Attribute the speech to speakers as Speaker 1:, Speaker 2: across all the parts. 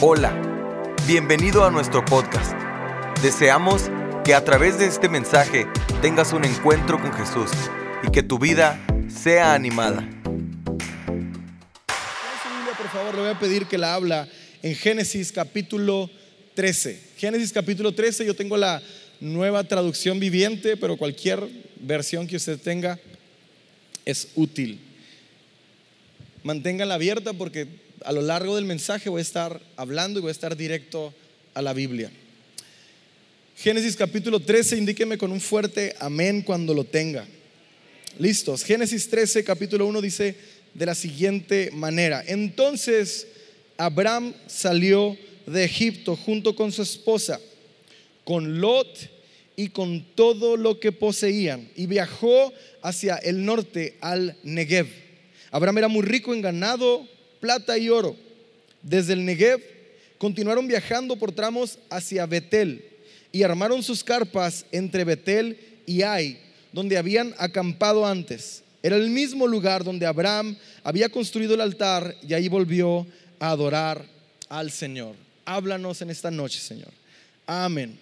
Speaker 1: Hola, bienvenido a nuestro podcast. Deseamos que a través de este mensaje tengas un encuentro con Jesús y que tu vida sea animada.
Speaker 2: por favor, le voy a pedir que la habla en Génesis capítulo 13. Génesis capítulo 13, yo tengo la nueva traducción viviente, pero cualquier versión que usted tenga es útil. Manténganla abierta porque a lo largo del mensaje voy a estar hablando y voy a estar directo a la Biblia. Génesis capítulo 13, indíqueme con un fuerte amén cuando lo tenga. Listos. Génesis 13, capítulo 1 dice de la siguiente manera. Entonces Abraham salió de Egipto junto con su esposa, con Lot y con todo lo que poseían, y viajó hacia el norte al Negev. Abraham era muy rico en ganado, plata y oro. Desde el Negev continuaron viajando por tramos hacia Betel y armaron sus carpas entre Betel y Ai, donde habían acampado antes. Era el mismo lugar donde Abraham había construido el altar y ahí volvió a adorar al Señor. Háblanos en esta noche, Señor. Amén.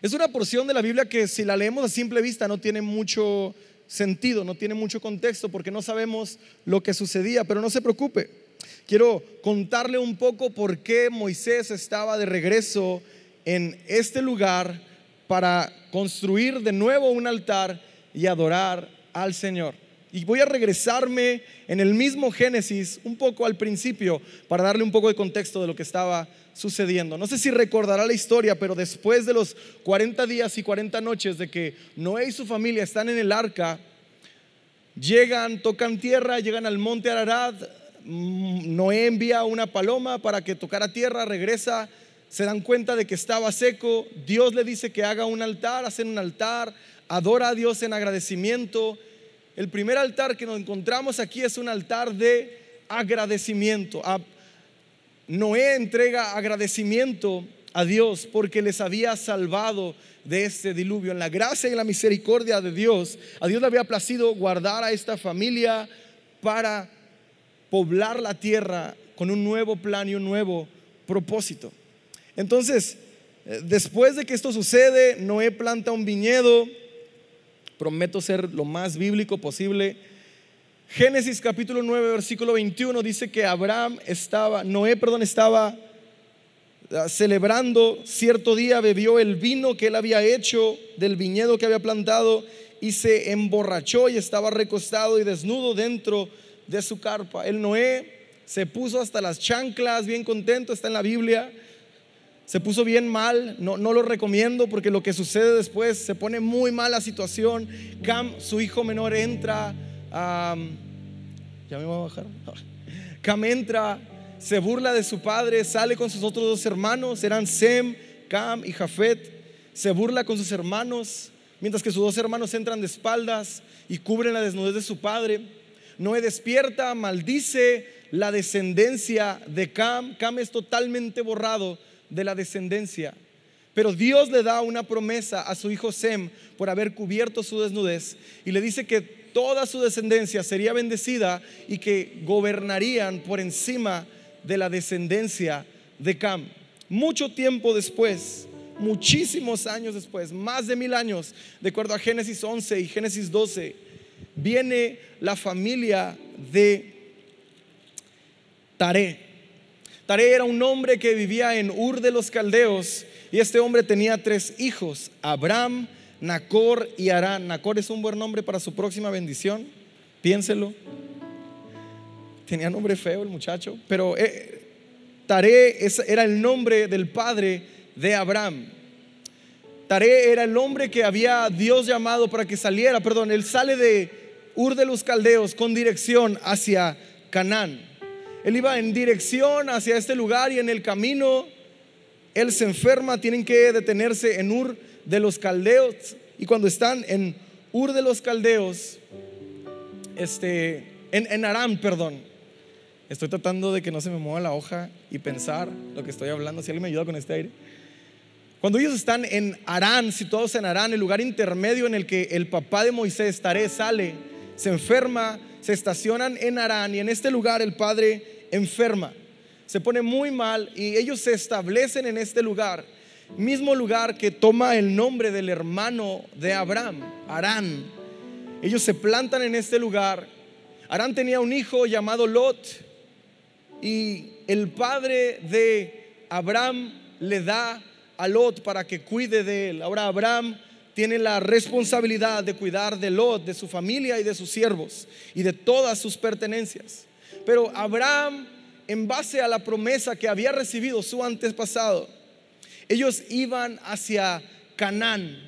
Speaker 2: Es una porción de la Biblia que si la leemos a simple vista no tiene mucho sentido, no tiene mucho contexto porque no sabemos lo que sucedía, pero no se preocupe. Quiero contarle un poco por qué Moisés estaba de regreso en este lugar para construir de nuevo un altar y adorar al Señor. Y voy a regresarme en el mismo Génesis un poco al principio para darle un poco de contexto de lo que estaba sucediendo. No sé si recordará la historia, pero después de los 40 días y 40 noches de que Noé y su familia están en el arca, llegan, tocan tierra, llegan al monte Ararat, mm, Noé envía una paloma para que tocara tierra, regresa, se dan cuenta de que estaba seco, Dios le dice que haga un altar, hacen un altar, adora a Dios en agradecimiento el primer altar que nos encontramos aquí es un altar de agradecimiento. Noé entrega agradecimiento a Dios porque les había salvado de este diluvio. En la gracia y la misericordia de Dios, a Dios le había placido guardar a esta familia para poblar la tierra con un nuevo plan y un nuevo propósito. Entonces, eh, después de que esto sucede, Noé planta un viñedo, Prometo ser lo más bíblico posible. Génesis capítulo 9, versículo 21 dice que Abraham estaba, Noé, perdón, estaba ah, celebrando cierto día, bebió el vino que él había hecho del viñedo que había plantado y se emborrachó y estaba recostado y desnudo dentro de su carpa. El Noé se puso hasta las chanclas, bien contento, está en la Biblia se puso bien mal, no, no, lo recomiendo porque lo que sucede después se pone muy mal la situación. Cam, su hijo menor, entra, ya me voy a bajar. Cam entra, se burla de su padre, sale con sus otros dos hermanos, eran Sem, Cam y Jafet, se burla con sus hermanos, mientras que sus dos hermanos entran de espaldas y cubren la desnudez de su padre. Noé despierta, maldice la descendencia de Cam. Cam es totalmente borrado de la descendencia. Pero Dios le da una promesa a su hijo Sem por haber cubierto su desnudez y le dice que toda su descendencia sería bendecida y que gobernarían por encima de la descendencia de Cam. Mucho tiempo después, muchísimos años después, más de mil años, de acuerdo a Génesis 11 y Génesis 12, viene la familia de Taré Tare era un hombre que vivía en Ur de los Caldeos y este hombre tenía tres hijos, Abraham, Nacor y Arán. Nacor es un buen nombre para su próxima bendición, piénselo. Tenía nombre feo el muchacho, pero eh, Tare era el nombre del padre de Abraham. Tare era el hombre que había Dios llamado para que saliera, perdón, él sale de Ur de los Caldeos con dirección hacia Canaán. Él iba en dirección hacia este lugar y en el camino él se enferma, tienen que detenerse en Ur de los Caldeos. Y cuando están en Ur de los Caldeos, este, en, en Aram, perdón, estoy tratando de que no se me mueva la hoja y pensar lo que estoy hablando, si alguien me ayuda con este aire. Cuando ellos están en Arán, situados en Arán, el lugar intermedio en el que el papá de Moisés, Taré, sale, se enferma, se estacionan en Arán y en este lugar el padre enferma. se pone muy mal y ellos se establecen en este lugar, mismo lugar que toma el nombre del hermano de Abraham, Arán. Ellos se plantan en este lugar. Arán tenía un hijo llamado Lot y el padre de Abraham le da a Lot para que cuide de él. Ahora Abraham tiene la responsabilidad de cuidar de Lot, de su familia y de sus siervos y de todas sus pertenencias. Pero Abraham, en base a la promesa que había recibido su antepasado, ellos iban hacia Canaán.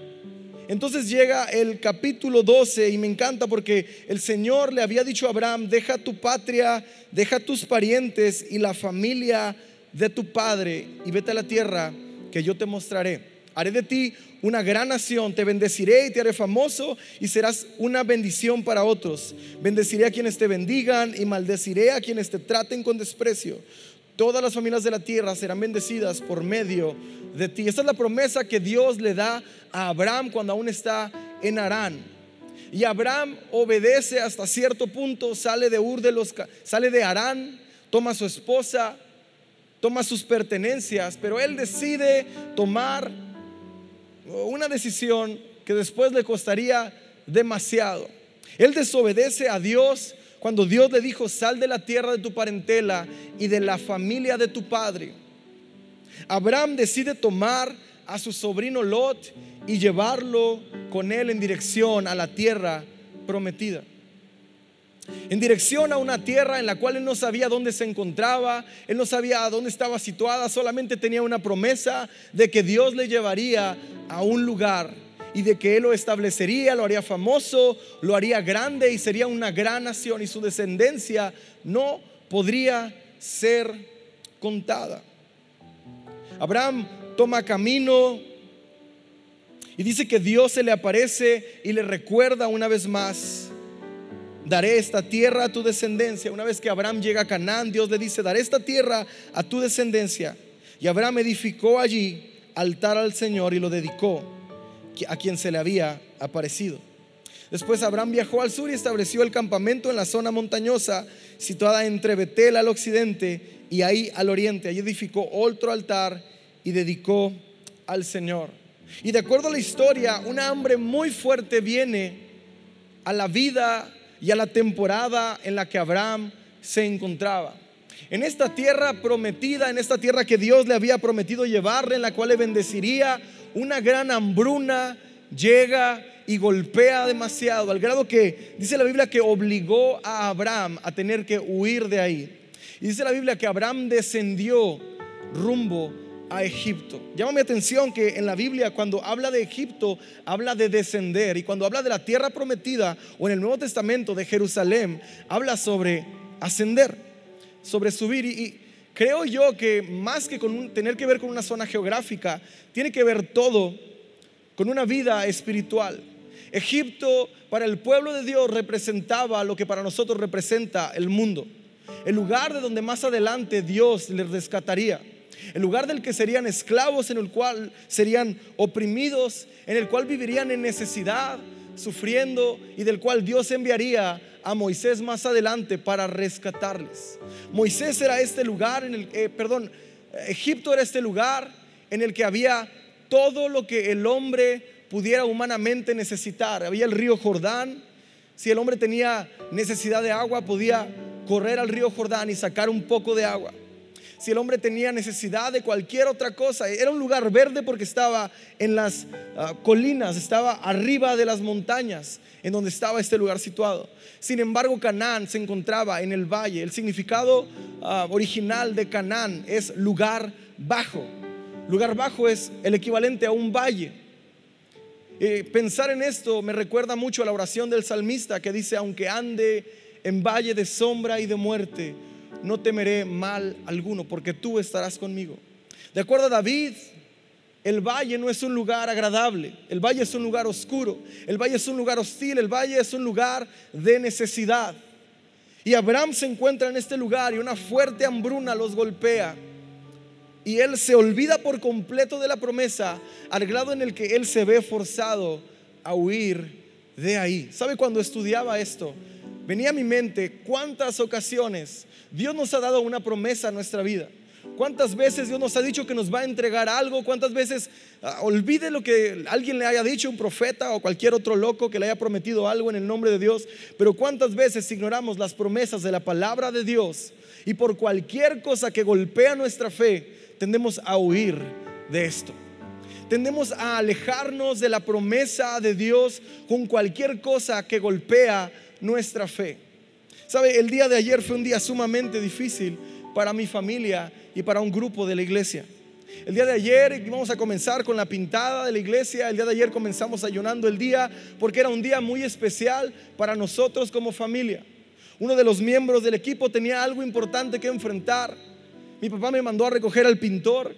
Speaker 2: Entonces llega el capítulo 12 y me encanta porque el Señor le había dicho a Abraham, deja tu patria, deja tus parientes y la familia de tu padre y vete a la tierra que yo te mostraré. Haré de ti una gran nación, te bendeciré y te haré famoso y serás una bendición para otros. Bendeciré a quienes te bendigan y maldeciré a quienes te traten con desprecio. Todas las familias de la tierra serán bendecidas por medio de ti. Esta es la promesa que Dios le da a Abraham cuando aún está en Arán. Y Abraham obedece hasta cierto punto, sale de Ur de los sale de Arán, toma a su esposa, toma sus pertenencias, pero él decide tomar una decisión que después le costaría demasiado. Él desobedece a Dios cuando Dios le dijo, sal de la tierra de tu parentela y de la familia de tu padre. Abraham decide tomar a su sobrino Lot y llevarlo con él en dirección a la tierra prometida en dirección a una tierra en la cual él no sabía dónde se encontraba, él no sabía dónde estaba situada, solamente tenía una promesa de que Dios le llevaría a un lugar y de que él lo establecería, lo haría famoso, lo haría grande y sería una gran nación y su descendencia no podría ser contada. Abraham toma camino y dice que Dios se le aparece y le recuerda una vez más daré esta tierra a tu descendencia. Una vez que Abraham llega a Canaán, Dios le dice, daré esta tierra a tu descendencia. Y Abraham edificó allí altar al Señor y lo dedicó a quien se le había aparecido. Después Abraham viajó al sur y estableció el campamento en la zona montañosa situada entre Betel al occidente y ahí al oriente. Allí edificó otro altar y dedicó al Señor. Y de acuerdo a la historia, un hambre muy fuerte viene a la vida y a la temporada en la que Abraham se encontraba. En esta tierra prometida, en esta tierra que Dios le había prometido llevarle, en la cual le bendeciría, una gran hambruna llega y golpea demasiado, al grado que dice la Biblia que obligó a Abraham a tener que huir de ahí. Y dice la Biblia que Abraham descendió rumbo a Egipto. Llama mi atención que en la Biblia cuando habla de Egipto habla de descender y cuando habla de la tierra prometida o en el Nuevo Testamento de Jerusalén habla sobre ascender, sobre subir y, creo yo que más que tener que ver con una zona geográfica, tiene que ver todo con una vida espiritual. Egipto para el pueblo de Dios representaba lo que para nosotros representa el mundo, el lugar de donde más adelante Dios les rescataría el lugar del que serían esclavos, en el cual serían oprimidos, en el cual vivirían en necesidad, sufriendo y del cual Dios enviaría a Moisés más adelante para rescatarles. Moisés era este lugar en el eh, perdón, Egipto era este lugar en el que había todo lo que el hombre pudiera humanamente necesitar. Había el río Jordán. Si el hombre tenía necesidad de agua, podía correr al río Jordán y sacar un poco de agua si el hombre tenía necesidad de cualquier otra cosa. Era un lugar verde porque estaba en las ah, colinas, estaba arriba de las montañas en donde estaba este lugar situado. Sin embargo, Canaán se encontraba en el valle. El significado ah, original de Canaán es lugar bajo. Lugar bajo es el equivalente a un valle. Eh, pensar en esto me recuerda mucho a la oración del salmista que dice, aunque ande en valle de sombra y de muerte, no temeré mal alguno, porque tú estarás conmigo. De acuerdo a David, el valle no es un lugar agradable, el valle es un lugar oscuro, el valle es un lugar hostil, el valle es un lugar de necesidad. Y Abraham se encuentra en este lugar y una fuerte hambruna los golpea. Y él se olvida por completo de la promesa al grado en el que él se ve forzado a huir de ahí. ¿Sabe cuando estudiaba esto? Venía a mi mente cuántas ocasiones Dios nos ha dado una promesa a nuestra vida. ¿Cuántas veces Dios nos ha dicho que nos va a entregar algo? ¿Cuántas veces ah, olvide lo que alguien le haya dicho, un profeta o cualquier otro loco que le haya prometido algo en el nombre de Dios? Pero ¿cuántas veces ignoramos las promesas de la palabra de Dios y por cualquier cosa que golpea nuestra fe, tendemos a huir de esto? Tendemos a alejarnos de la promesa de Dios con cualquier cosa que golpea nuestra fe. ¿Sabe? El día de ayer fue un día sumamente difícil para mi familia y para un grupo de la iglesia. El día de ayer vamos a comenzar con la pintada de la iglesia. El día de ayer comenzamos ayunando el día porque era un día muy especial para nosotros como familia. Uno de los miembros del equipo tenía algo importante que enfrentar. Mi papá me mandó a recoger al pintor.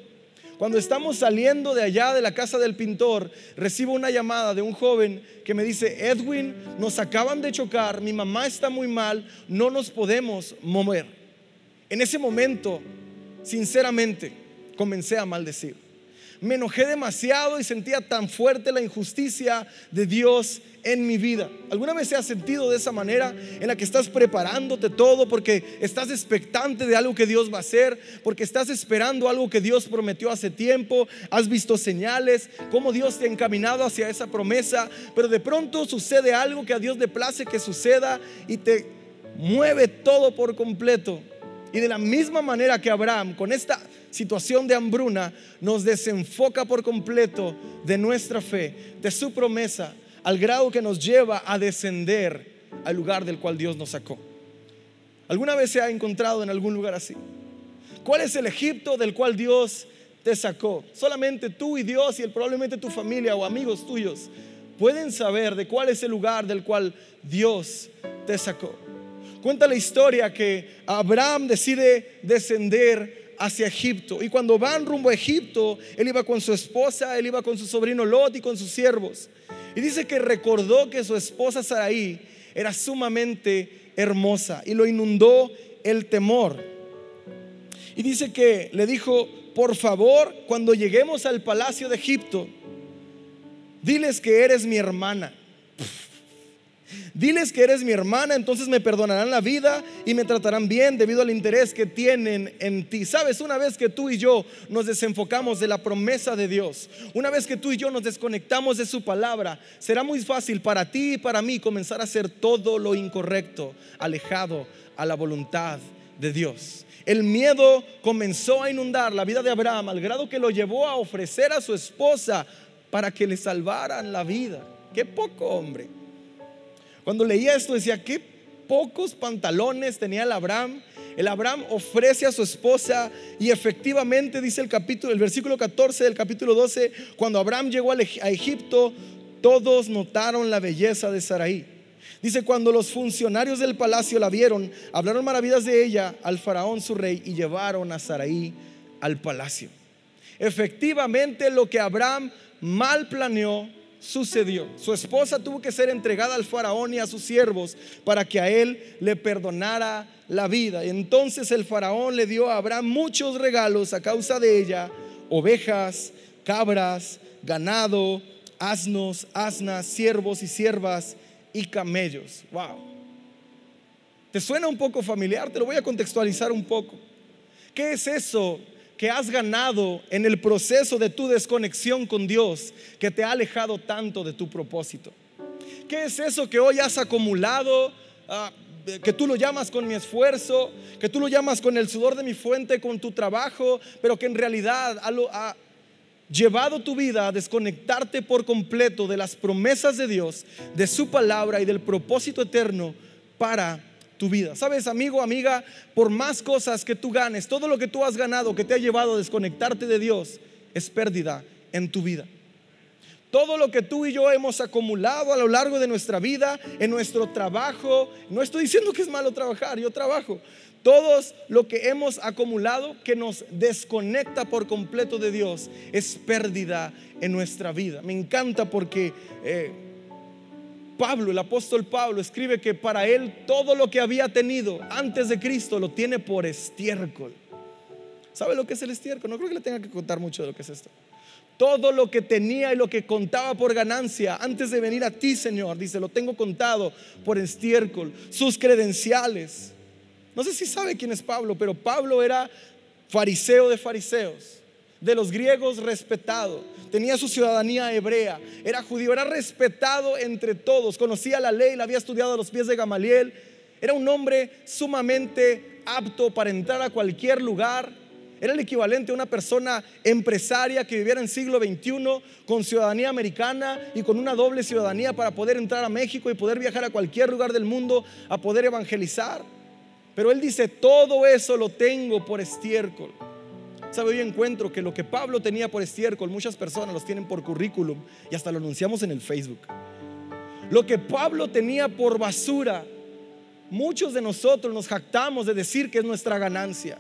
Speaker 2: Cuando estamos saliendo de allá de la casa del pintor, recibo una llamada de un joven que me dice, Edwin, nos acaban de chocar, mi mamá está muy mal, no nos podemos mover. En ese momento, sinceramente, comencé a maldecir. Me enojé demasiado y sentía tan fuerte la injusticia de Dios en mi vida. ¿Alguna vez se ha sentido de esa manera en la que estás preparándote todo porque estás expectante de algo que Dios va a hacer, porque estás esperando algo que Dios prometió hace tiempo, has visto señales, cómo Dios te ha encaminado hacia esa promesa, pero de pronto sucede algo que a Dios le place que suceda y te mueve todo por completo. Y de la misma manera que Abraham, con esta situación de hambruna, nos desenfoca por completo de nuestra fe, de su promesa, al grado que nos lleva a descender al lugar del cual Dios nos sacó. ¿Alguna vez se ha encontrado en algún lugar así? ¿Cuál es el Egipto del cual Dios te sacó? Solamente tú y Dios y probablemente tu familia o amigos tuyos pueden saber de cuál es el lugar del cual Dios te sacó. Cuenta la historia que Abraham decide descender hacia Egipto. Y cuando van rumbo a Egipto, él iba con su esposa, él iba con su sobrino Lot y con sus siervos. Y dice que recordó que su esposa Saraí era sumamente hermosa y lo inundó el temor. Y dice que le dijo, por favor, cuando lleguemos al palacio de Egipto, diles que eres mi hermana. Diles que eres mi hermana, entonces me perdonarán la vida y me tratarán bien debido al interés que tienen en ti. Sabes, una vez que tú y yo nos desenfocamos de la promesa de Dios, una vez que tú y yo nos desconectamos de su palabra, será muy fácil para ti y para mí comenzar a hacer todo lo incorrecto, alejado a la voluntad de Dios. El miedo comenzó a inundar la vida de Abraham al grado que lo llevó a ofrecer a su esposa para que le salvaran la vida. Qué poco hombre. Cuando leía esto decía, qué pocos pantalones tenía el Abraham. El Abraham ofrece a su esposa y efectivamente dice el capítulo, el versículo 14 del capítulo 12, cuando Abraham llegó a Egipto, todos notaron la belleza de Saraí. Dice, cuando los funcionarios del palacio la vieron, hablaron maravillas de ella al faraón su rey y llevaron a Saraí al palacio. Efectivamente lo que Abraham mal planeó sucedió. Su esposa tuvo que ser entregada al faraón y a sus siervos para que a él le perdonara la vida. Entonces el faraón le dio a Abraham muchos regalos a causa de ella, ovejas, cabras, ganado, asnos, asnas, siervos y siervas y camellos. Wow. ¿Te suena un poco familiar? Te lo voy a contextualizar un poco. ¿Qué es eso que has ganado en el proceso de tu desconexión con Dios que te ha alejado tanto de tu propósito? ¿Qué es eso que hoy has acumulado? Ah, que tú lo llamas con mi esfuerzo, que tú lo llamas con el sudor de mi fuente, con tu trabajo, pero que en realidad ha, ha llevado tu vida a desconectarte por completo de las promesas de Dios, de su palabra y del propósito eterno para tu vida. Sabes, amigo, amiga, por más cosas que tú ganes, todo lo que tú has ganado que te ha llevado a desconectarte de Dios es pérdida en tu vida. Todo lo que tú y yo hemos acumulado a lo largo de nuestra vida, en nuestro trabajo, no estoy diciendo que es malo trabajar, yo trabajo. Todo lo que hemos acumulado que nos desconecta por completo de Dios es pérdida en nuestra vida. Me encanta porque eh, Pablo, el apóstol Pablo, escribe que para él todo lo que había tenido antes de Cristo lo tiene por estiércol. ¿Sabe lo que es el estiércol? No creo que le tenga que contar mucho de lo que es esto. Todo lo que tenía y lo que contaba por ganancia antes de venir a ti, Señor, dice, lo tengo contado por estiércol, sus credenciales. No sé si sabe quién es Pablo, pero Pablo era fariseo de fariseos, de los griegos respetado, tenía su ciudadanía hebrea, era judío, era respetado entre todos, conocía la ley, la había estudiado a los pies de Gamaliel, era un hombre sumamente apto para entrar a cualquier lugar era el equivalente a una persona empresaria que viviera en siglo XXI con ciudadanía americana y con una doble ciudadanía para poder entrar a México y poder viajar a cualquier lugar del mundo a poder evangelizar. Pero él dice, todo eso lo tengo por estiércol. ¿Sabe? Hoy encuentro que lo que Pablo tenía por estiércol, muchas personas los tienen por currículum y hasta lo anunciamos en el Facebook. Lo que Pablo tenía por basura, muchos de nosotros nos jactamos de decir que es nuestra ganancia.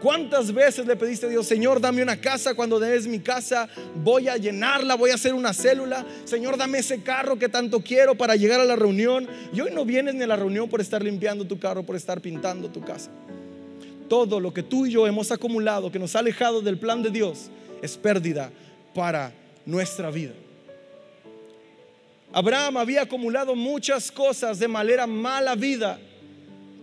Speaker 2: ¿Cuántas veces le pediste a Dios, Señor, dame una casa? Cuando des mi casa, voy a llenarla, voy a hacer una célula. Señor, dame ese carro que tanto quiero para llegar a la reunión. Y hoy no vienes ni a la reunión por estar limpiando tu carro, por estar pintando tu casa. Todo lo que tú y yo hemos acumulado, que nos ha alejado del plan de Dios, es pérdida para nuestra vida. Abraham había acumulado muchas cosas de manera mala vida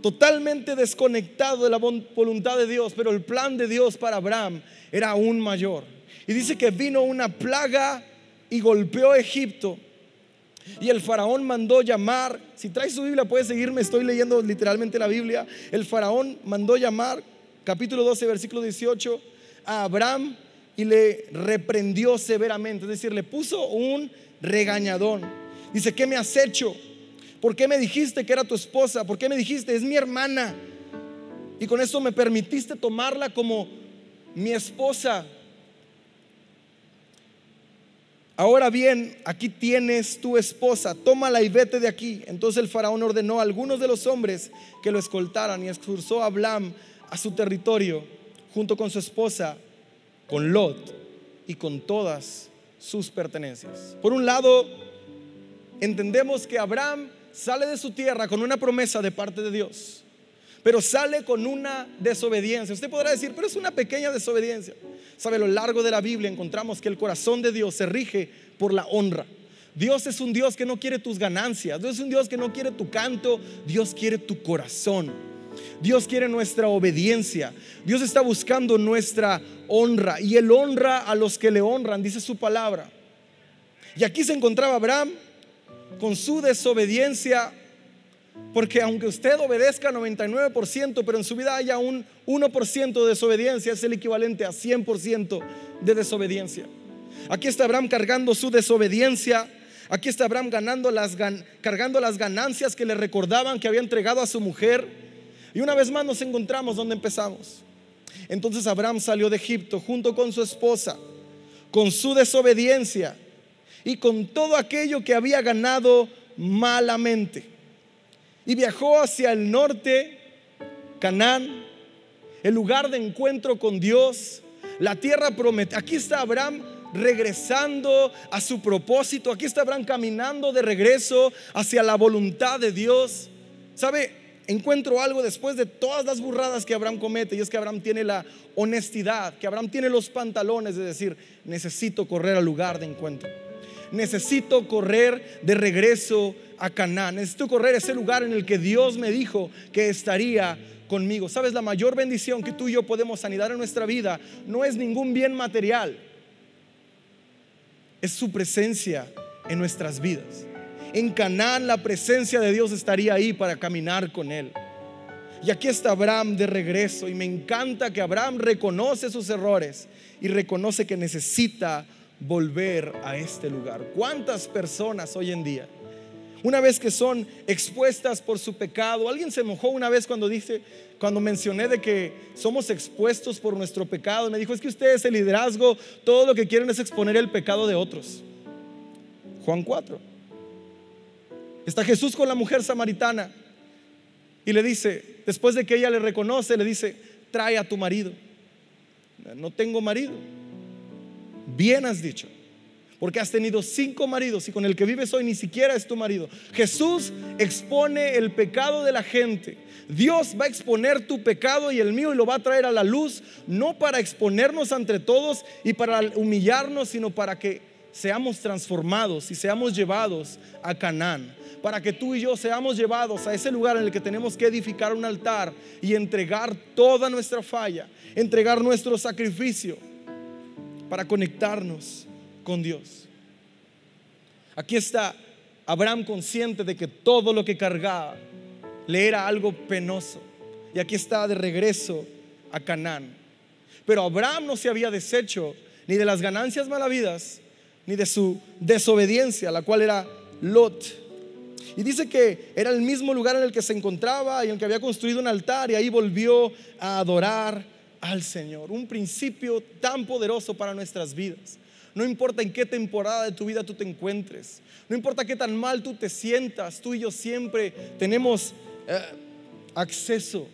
Speaker 2: totalmente desconectado de la voluntad de Dios, pero el plan de Dios para Abraham era aún mayor. Y dice que vino una plaga y golpeó Egipto. Y el faraón mandó llamar, si traes su Biblia puedes seguirme, estoy leyendo literalmente la Biblia. El faraón mandó llamar, capítulo 12, versículo 18, a Abraham y le reprendió severamente, es decir, le puso un regañadón. Dice, ¿qué me has hecho? ¿Por qué me dijiste que era tu esposa? ¿Por qué me dijiste, es mi hermana? Y con eso me permitiste tomarla como mi esposa. Ahora bien, aquí tienes tu esposa, tómala y vete de aquí. Entonces el faraón ordenó a algunos de los hombres que lo escoltaran y expulsó a Ablam a su territorio junto con su esposa, con Lot y con todas sus pertenencias. Por un lado, entendemos que Abraham sale de su tierra con una promesa de parte de Dios, pero sale con una desobediencia. Usted podrá decir, pero es una pequeña desobediencia. Sabe, a lo largo de la Biblia encontramos que el corazón de Dios se rige por la honra. Dios es un Dios que no quiere tus ganancias, Dios es un Dios que no quiere tu canto, Dios quiere tu corazón. Dios quiere nuestra obediencia. Dios está buscando nuestra honra y Él honra a los que le honran, dice su palabra. Y aquí se encontraba Abraham con su desobediencia, porque aunque usted obedezca 99%, pero en su vida haya un 1% de desobediencia, es el equivalente a 100% de desobediencia. Aquí está Abraham cargando su desobediencia. Aquí está Abraham ganando las, cargando las ganancias que le recordaban que había entregado a su mujer. Y una vez más nos encontramos donde empezamos. Entonces Abraham salió de Egipto junto con su esposa, con su desobediencia y con todo aquello que había ganado malamente. Y viajó hacia el norte, Canaán, el lugar de encuentro con Dios, la tierra prometida. Aquí está Abraham regresando a su propósito. Aquí está Abraham caminando de regreso hacia la voluntad de Dios. ¿Sabe? Encuentro algo después de todas las burradas que Abraham comete y es que Abraham tiene la honestidad, que Abraham tiene los pantalones de decir, necesito correr al lugar de encuentro necesito correr de regreso a Canaán. Necesito correr ese lugar en el que Dios me dijo que estaría conmigo. Sabes, la mayor bendición que tú y yo podemos anidar en nuestra vida no es ningún bien material, es su presencia en nuestras vidas. En Canaán la presencia de Dios estaría ahí para caminar con Él. Y aquí está Abraham de regreso y me encanta que Abraham reconoce sus errores y reconoce que necesita volver a este lugar. ¿Cuántas personas hoy en día, una vez que son expuestas por su pecado, alguien se mojó una vez cuando dice, cuando mencioné de que somos expuestos por nuestro pecado, me dijo, es que ustedes el liderazgo, todo lo que quieren es exponer el pecado de otros. Juan 4. Está Jesús con la mujer samaritana y le dice, después de que ella le reconoce, le dice, trae a tu marido. No tengo marido. Bien has dicho. Porque has tenido cinco maridos y con el que vives hoy ni siquiera es tu marido. Jesús expone el pecado de la gente. Dios va a exponer tu pecado y el mío y lo va a traer a la luz, no para exponernos entre todos y para humillarnos, sino para que seamos transformados y seamos llevados a Canaán. Para que tú y yo seamos llevados a ese lugar en el que tenemos que edificar un altar y entregar toda nuestra falla, entregar nuestro sacrificio para conectarnos con Dios. Aquí está Abraham consciente de que todo lo que cargaba le era algo penoso. Y aquí está de regreso a Canaán. Pero Abraham no se había deshecho ni de las ganancias malavidas, ni de su desobediencia, la cual era Lot. Y dice que era el mismo lugar en el que se encontraba y en el que había construido un altar y ahí volvió a adorar al Señor. Un principio tan poderoso para nuestras vidas. No importa en qué temporada de tu vida tú te encuentres. No importa qué tan mal tú te sientas. Tú y yo siempre tenemos eh, acceso,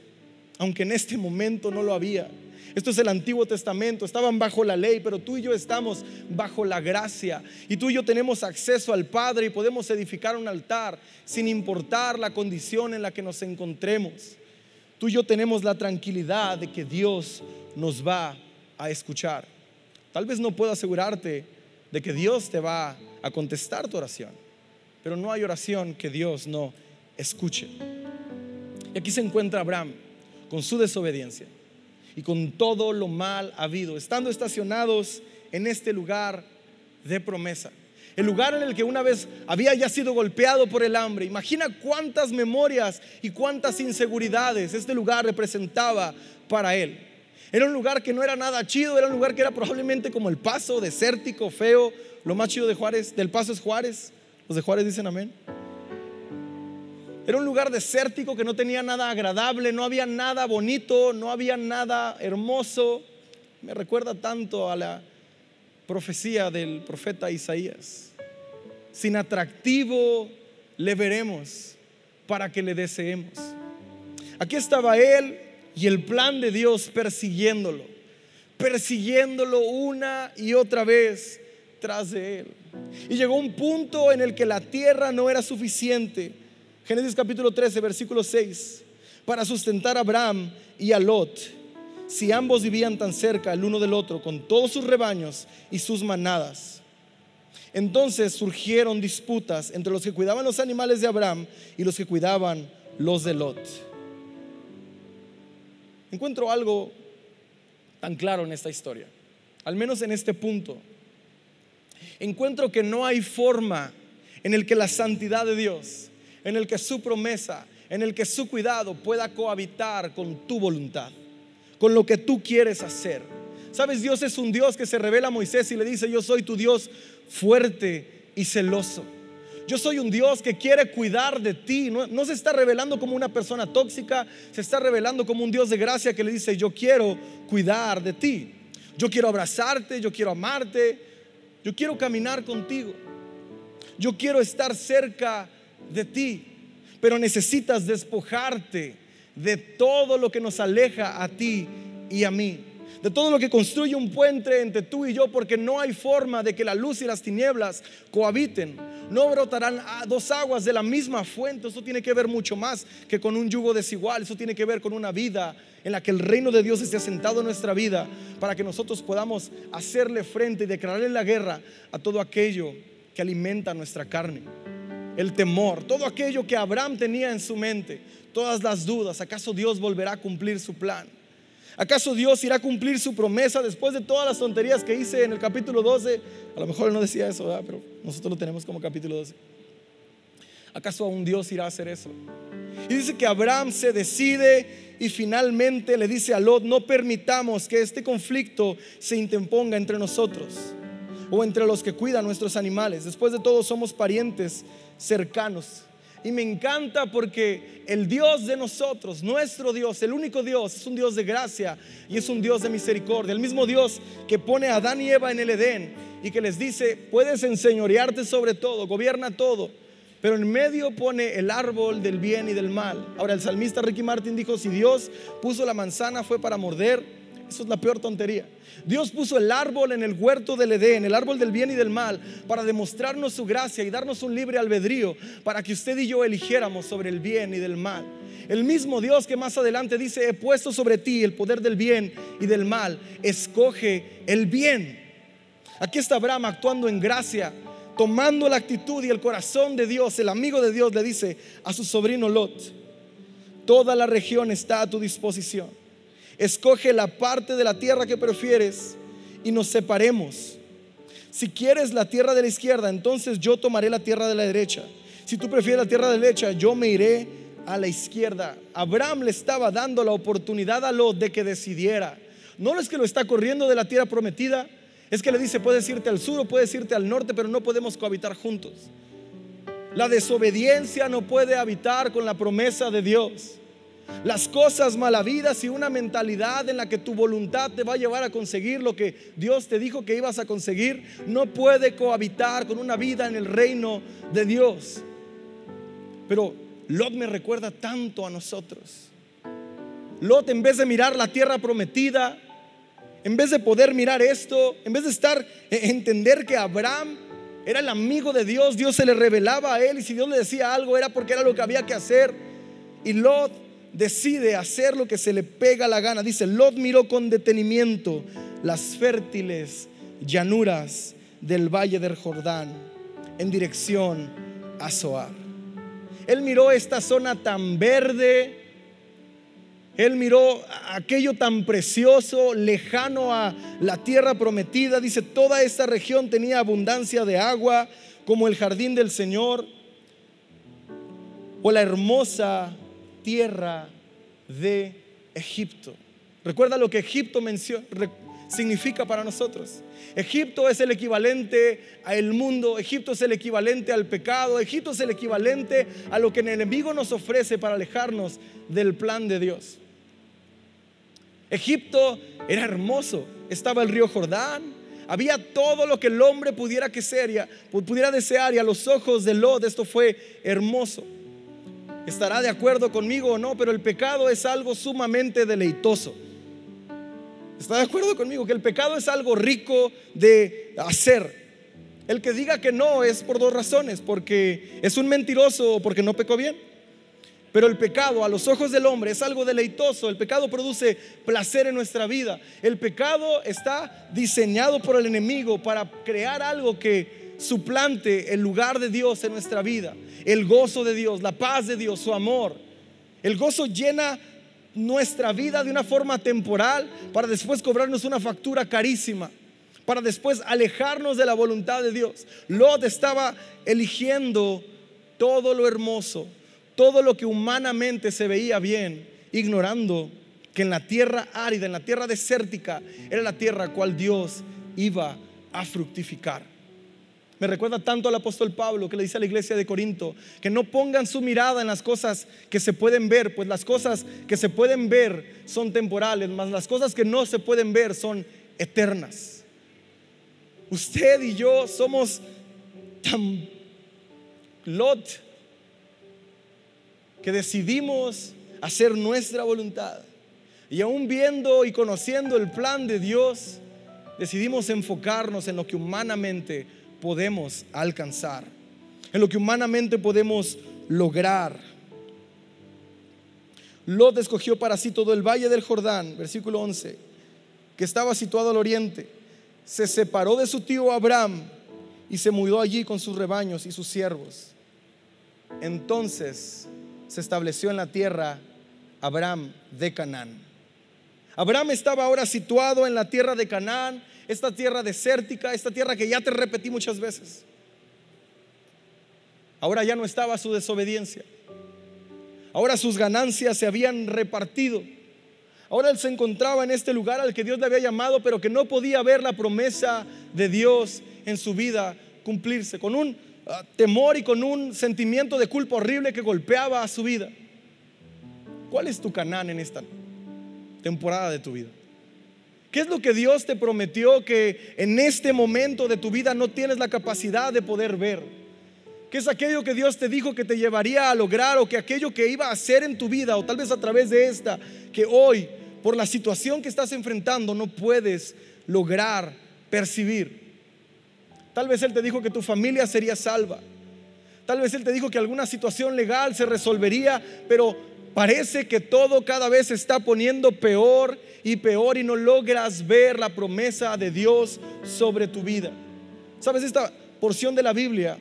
Speaker 2: aunque en este momento no lo había. Esto es el Antiguo Testamento, estaban bajo la ley, pero tú y yo estamos bajo la gracia. Y tú y yo tenemos acceso al Padre y podemos edificar un altar sin importar la condición en la que nos encontremos. Tú y yo tenemos la tranquilidad de que Dios nos va a escuchar. Tal vez no puedo asegurarte de que Dios te va a contestar tu oración, pero no hay oración que Dios no escuche. Y aquí se encuentra Abraham con su desobediencia y con todo lo mal habido, estando estacionados en este lugar de promesa. El lugar en el que una vez había ya sido golpeado por el hambre. Imagina cuántas memorias y cuántas inseguridades este lugar representaba para él. Era un lugar que no era nada chido, era un lugar que era probablemente como el paso, desértico, feo. Lo más chido de Juárez, del paso es Juárez. Los de Juárez dicen amén. Era un lugar desértico que no tenía nada agradable, no había nada bonito, no había nada hermoso. Me recuerda tanto a la profecía del profeta Isaías. Sin atractivo le veremos para que le deseemos. Aquí estaba él y el plan de Dios persiguiéndolo, persiguiéndolo una y otra vez tras de él. Y llegó un punto en el que la tierra no era suficiente Génesis capítulo 13, versículo 6. Para sustentar a Abraham y a Lot, si ambos vivían tan cerca el uno del otro, con todos sus rebaños y sus manadas. Entonces surgieron disputas entre los que cuidaban los animales de Abraham y los que cuidaban los de Lot. Encuentro algo tan claro en esta historia, al menos en este punto. Encuentro que no hay forma en el que la santidad de Dios en el que su promesa, en el que su cuidado pueda cohabitar con tu voluntad, con lo que tú quieres hacer. Sabes, Dios es un Dios que se revela a Moisés y le dice, yo soy tu Dios fuerte y celoso. Yo soy un Dios que quiere cuidar de ti. No, se está revelando como una persona tóxica, se está revelando como un Dios de gracia que le dice, yo quiero cuidar de ti. Yo quiero abrazarte, yo quiero amarte, yo quiero caminar contigo. Yo quiero estar cerca de ti, pero necesitas despojarte de todo lo que nos aleja a ti y a mí. De todo lo que construye un puente entre tú y yo, porque no hay forma de que la luz y las tinieblas cohabiten. No brotarán dos aguas de la misma fuente. Eso tiene que ver mucho más que con un yugo desigual. Eso tiene que ver con una vida en la que el reino de Dios esté asentado en nuestra vida para que nosotros podamos hacerle frente y declararle la guerra a todo aquello que alimenta nuestra carne el temor, todo aquello que Abraham tenía en su mente, todas las dudas, ¿acaso Dios volverá a cumplir su plan? ¿Acaso Dios irá a cumplir su promesa después de todas las tonterías que hice en el capítulo 12? A lo mejor él no decía eso, pero nosotros lo tenemos como capítulo 12. ¿Acaso aún Dios irá a hacer eso? Y dice que Abraham se decide y finalmente le dice a Lot, no permitamos que este conflicto se interponga entre nosotros o entre los que cuidan nuestros animales. Después de todo somos parientes cercanos. Y me encanta porque el Dios de nosotros, nuestro Dios, el único Dios, es un Dios de gracia y es un Dios de misericordia. El mismo Dios que pone a Adán y Eva en el Edén y que les dice, puedes enseñorearte sobre todo, gobierna todo. Pero en medio pone el árbol del bien y del mal. Ahora el salmista Ricky Martin dijo, si Dios puso la manzana fue para morder, Eso es la peor tontería. Dios puso el árbol en el huerto del Edén, el árbol del bien y del mal, para demostrarnos su gracia y darnos un libre albedrío para que usted y yo eligiéramos sobre el bien y del mal. El mismo Dios que más adelante dice, he puesto sobre ti el poder del bien y del mal, escoge el bien. Aquí está Abraham actuando en gracia, tomando la actitud y el corazón de Dios. El amigo de Dios le dice a su sobrino Lot, toda la región está a tu disposición. Escoge la parte de la tierra que prefieres y nos separemos. Si quieres la tierra de la izquierda, entonces yo tomaré la tierra de la derecha. Si tú prefieres la tierra de la derecha, yo me iré a la izquierda. Abraham le estaba dando la oportunidad a Lot de que decidiera. No es que lo está corriendo de la tierra prometida, es que le dice, puedes irte al sur o puedes irte al norte, pero no podemos cohabitar juntos. La desobediencia no puede habitar con la promesa de Dios. Las cosas malavidas y una mentalidad en la que tu voluntad te va a llevar a conseguir lo que Dios te dijo que ibas a conseguir, no puede cohabitar con una vida en el reino de Dios. Pero Lot me recuerda tanto a nosotros. Lot en vez de mirar la tierra prometida, en vez de poder mirar esto, en vez de estar, e, entender que Abraham era el amigo de Dios, Dios se le revelaba a él y si Dios le decía algo era porque era lo que había que hacer. Y Lot decide hacer lo que se le pega la gana. Dice, Lot miró con detenimiento las fértiles llanuras del valle del Jordán en dirección a Zoar. Él miró esta zona tan verde, él miró aquello tan precioso, lejano a la tierra prometida. Dice, toda esta región tenía abundancia de agua, como el jardín del Señor, o la hermosa tierra de Egipto. Recuerda lo que Egipto significa para nosotros. Egipto es el equivalente al mundo, Egipto es el equivalente al pecado, Egipto es el equivalente a lo que el enemigo nos ofrece para alejarnos del plan de Dios. Egipto era hermoso, estaba el río Jordán, había todo lo que el hombre pudiera, que ser, pudiera desear y a los ojos de Lot esto fue hermoso. Estará de acuerdo conmigo o no, pero el pecado es algo sumamente deleitoso. ¿Está de acuerdo conmigo que el pecado es algo rico de hacer? El que diga que no es por dos razones, porque es un mentiroso o porque no pecó bien. Pero el pecado a los ojos del hombre es algo deleitoso. El pecado produce placer en nuestra vida. El pecado está diseñado por el enemigo para crear algo que suplante el lugar de Dios en nuestra vida. El gozo de Dios, la paz de Dios, su amor. El gozo llena nuestra vida de una forma temporal para después cobrarnos una factura carísima para después alejarnos de la voluntad de Dios. Lot estaba eligiendo todo lo hermoso, todo lo que humanamente se veía bien, ignorando que en la tierra árida, en la tierra desértica, era la tierra cual Dios iba a fructificar. Me recuerda tanto al apóstol Pablo que le dice a la iglesia de Corinto que no pongan su mirada en las cosas que se pueden ver, pues las cosas que se pueden ver son temporales, mas las cosas que no se pueden ver son eternas. Usted y yo somos tan Lot que decidimos hacer nuestra voluntad. Y aún viendo y conociendo el plan de Dios, decidimos enfocarnos en lo que humanamente podemos alcanzar, en lo que humanamente podemos lograr. Lot escogió para sí todo el valle del Jordán, versículo 11, que estaba situado al oriente. Se separó de su tío Abraham y se mudó allí con sus rebaños y sus siervos. Entonces se estableció en la tierra Abraham de Canaán. Abraham estaba ahora situado en la tierra de Canaán, esta tierra desértica, esta tierra que ya te repetí muchas veces. Ahora ya no estaba su desobediencia. Ahora sus ganancias se habían repartido. Ahora él se encontraba en este lugar al que Dios le había llamado, pero que no podía ver la promesa de Dios en su vida cumplirse. Con un Ah, temor y con un sentimiento de culpa horrible que golpeaba a su vida. ¿Cuál es tu Canaán en esta temporada de tu vida? ¿Qué es lo que Dios te prometió que en este momento de tu vida no tienes la capacidad de poder ver? ¿Qué es aquello que Dios te dijo que te llevaría a lograr o que aquello que iba a hacer en tu vida o tal vez a través de esta que hoy por la situación que estás enfrentando no puedes lograr percibir. Tal vez Él te dijo que tu familia sería salva. Tal vez Él te dijo que alguna situación legal se resolvería, pero parece que todo cada vez se está poniendo peor y peor y no logras ver la promesa de Dios sobre tu vida. ¿Sabes? Esta porción de la Biblia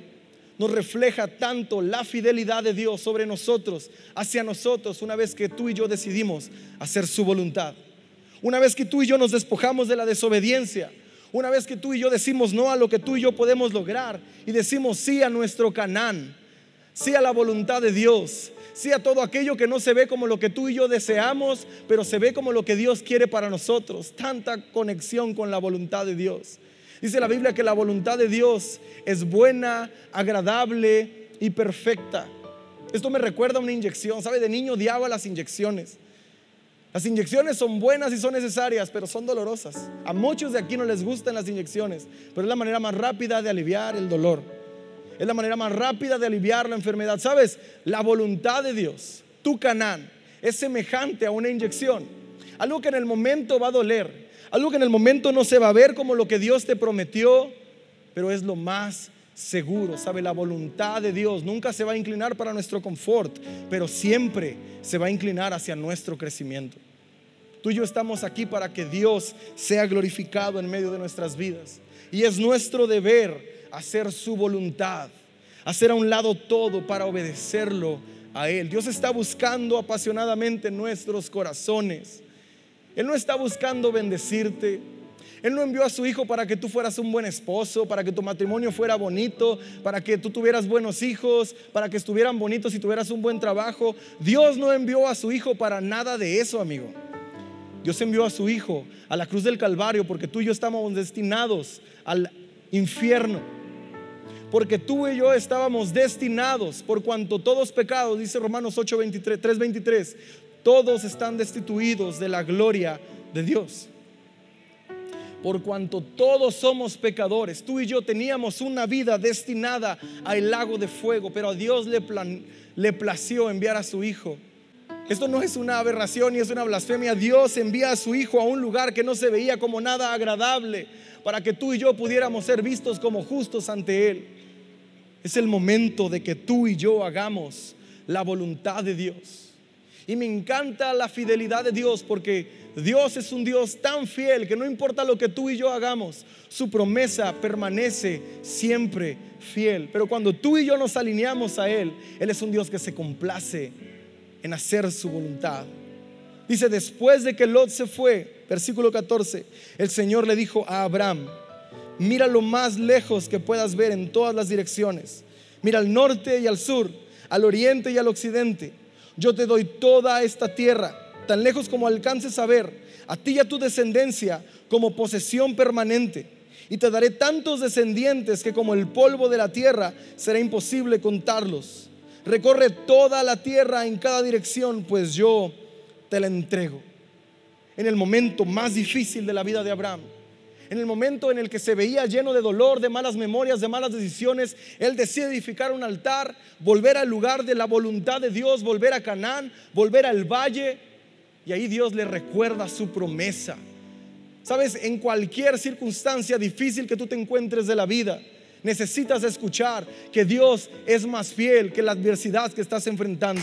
Speaker 2: nos refleja tanto la fidelidad de Dios sobre nosotros, hacia nosotros, una vez que tú y yo decidimos hacer su voluntad. Una vez que tú y yo nos despojamos de la desobediencia. Una vez que tú y yo decimos no a lo que tú y yo podemos lograr y decimos sí a nuestro Canaán, sí a la voluntad de Dios, sí a todo aquello que no se ve como lo que tú y yo deseamos, pero se ve como lo que Dios quiere para nosotros. Tanta conexión con la voluntad de Dios. Dice la Biblia que la voluntad de Dios es buena, agradable y perfecta. Esto me recuerda a una inyección. ¿Sabe? De niño odiaba las inyecciones. Las inyecciones son buenas y son necesarias, pero son dolorosas. A muchos de aquí no les gustan las inyecciones, pero es la manera más rápida de aliviar el dolor. Es la manera más rápida de aliviar la enfermedad. ¿Sabes? La voluntad de Dios, tu canán, es semejante a una inyección. Algo que en el momento va a doler, algo que en el momento no se va a ver como lo que Dios te prometió, pero es lo más seguro. Sabe, la voluntad de Dios nunca se va a inclinar para nuestro confort, pero siempre se va a inclinar hacia nuestro crecimiento. Tú y yo estamos aquí para que Dios sea glorificado en medio de nuestras vidas. Y es nuestro deber hacer su voluntad, hacer a un lado todo para obedecerlo a Él. Dios está buscando apasionadamente nuestros corazones. Él no está buscando bendecirte. Él no envió a su hijo para que tú fueras un buen esposo, para que tu matrimonio fuera bonito, para que tú tuvieras buenos hijos, para que estuvieran bonitos y tuvieras un buen trabajo. Dios no envió a su hijo para nada de eso, amigo. Dios envió a su hijo a la cruz del Calvario porque tú y yo estamos destinados al infierno. Porque tú y yo estábamos destinados por cuanto todos pecados, dice Romanos 8, 23, todos están destituidos de la gloria de Dios. Por cuanto todos somos pecadores, tú y yo teníamos una vida destinada al lago de fuego, pero a Dios le, le plació enviar a su Hijo. Esto no es una aberración ni es una blasfemia. Dios envía a su Hijo a un lugar que no se veía como nada agradable para que tú y yo pudiéramos ser vistos como justos ante Él. Es el momento de que tú y yo hagamos la voluntad de Dios. Y me encanta la fidelidad de Dios porque Dios es un Dios tan fiel que no importa lo que tú y yo hagamos, su promesa permanece siempre fiel. Pero cuando tú y yo nos alineamos a Él, Él es un Dios que se complace en hacer su voluntad. Dice, después de que Lot se fue, versículo 14, el Señor le dijo a Abraham, mira lo más lejos que puedas ver en todas las direcciones. Mira al norte y al sur, al oriente y al occidente yo te doy toda esta tierra, tan lejos como alcances a ver, a ti y a tu descendencia como posesión permanente. Y te daré tantos descendientes que como el polvo de la tierra será imposible contarlos. Recorre toda la tierra en cada dirección, pues yo te la entrego. En el momento más difícil de la vida de Abraham, en el momento en el que se veía lleno de dolor, de malas memorias, de malas decisiones, él decide edificar un altar, volver al lugar de la voluntad de Dios, volver a Canaán, volver al valle. Y ahí Dios le recuerda su promesa. Sabes, en cualquier circunstancia difícil que tú te encuentres de la vida, necesitas escuchar que Dios es más fiel que la adversidad que estás enfrentando.